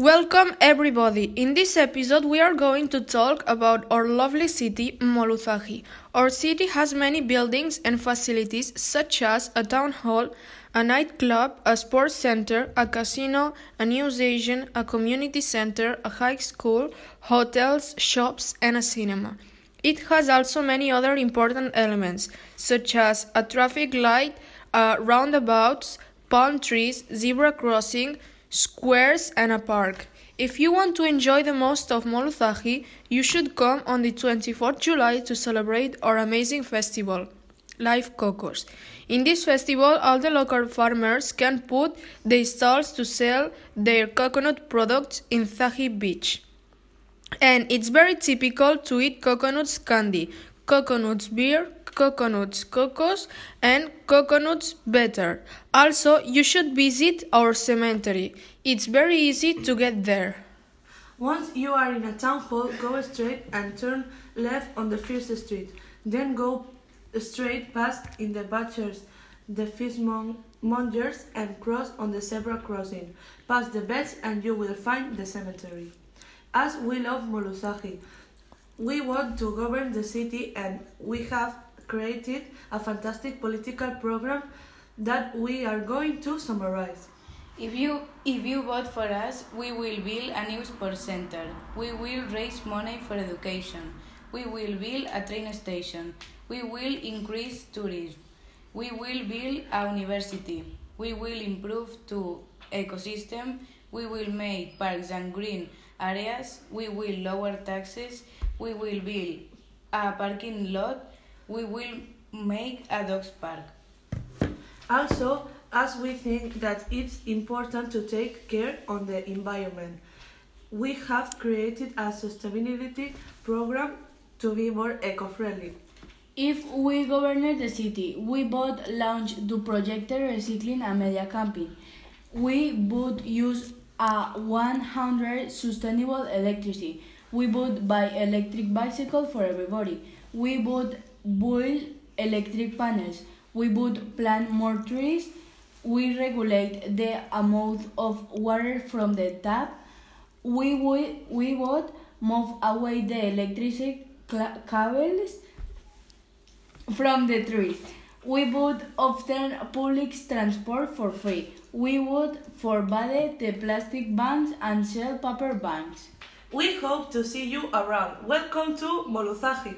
Welcome, everybody. In this episode, we are going to talk about our lovely city, Moluzaji. Our city has many buildings and facilities, such as a town hall, a nightclub, a sports center, a casino, a museum, a community center, a high school, hotels, shops, and a cinema. It has also many other important elements, such as a traffic light, uh, roundabouts, palm trees, zebra crossing, squares, and a park. If you want to enjoy the most of Moluzaji, you should come on the 24th July to celebrate our amazing festival, Live Cocos. In this festival, all the local farmers can put their stalls to sell their coconut products in Zaji Beach. And it's very typical to eat coconuts candy, coconuts beer, coconuts cocos, and coconuts better. Also, you should visit our cemetery. It's very easy to get there. Once you are in a town hall, go straight and turn left on the first street. Then go straight past in the butchers, the fishmongers, and cross on the zebra crossing. Pass the beds and you will find the cemetery. As we love Moluzaji, we want to govern the city and we have created a fantastic political program that we are going to summarize. If you if you vote for us, we will build a new sports center. We will raise money for education. We will build a train station. We will increase tourism. We will build a university. We will improve to ecosystem. We will make parks and green areas. We will lower taxes. We will build a parking lot. We will make a dogs park. Also, as we think that it's important to take care on the environment, we have created a sustainability program to be more eco-friendly. If we govern the city, we would launch the project Recycling and Media Camping. We would use a 100 sustainable electricity. We would buy electric bicycle for everybody. We would build electric panels. We would plant more trees. We regulate the amount of water from the tap. We would, we would move away the electricity cables from the trees. We would often public transport for free. We would forbade the plastic bags and sell paper bags. We hope to see you around. Welcome to Moluzaji.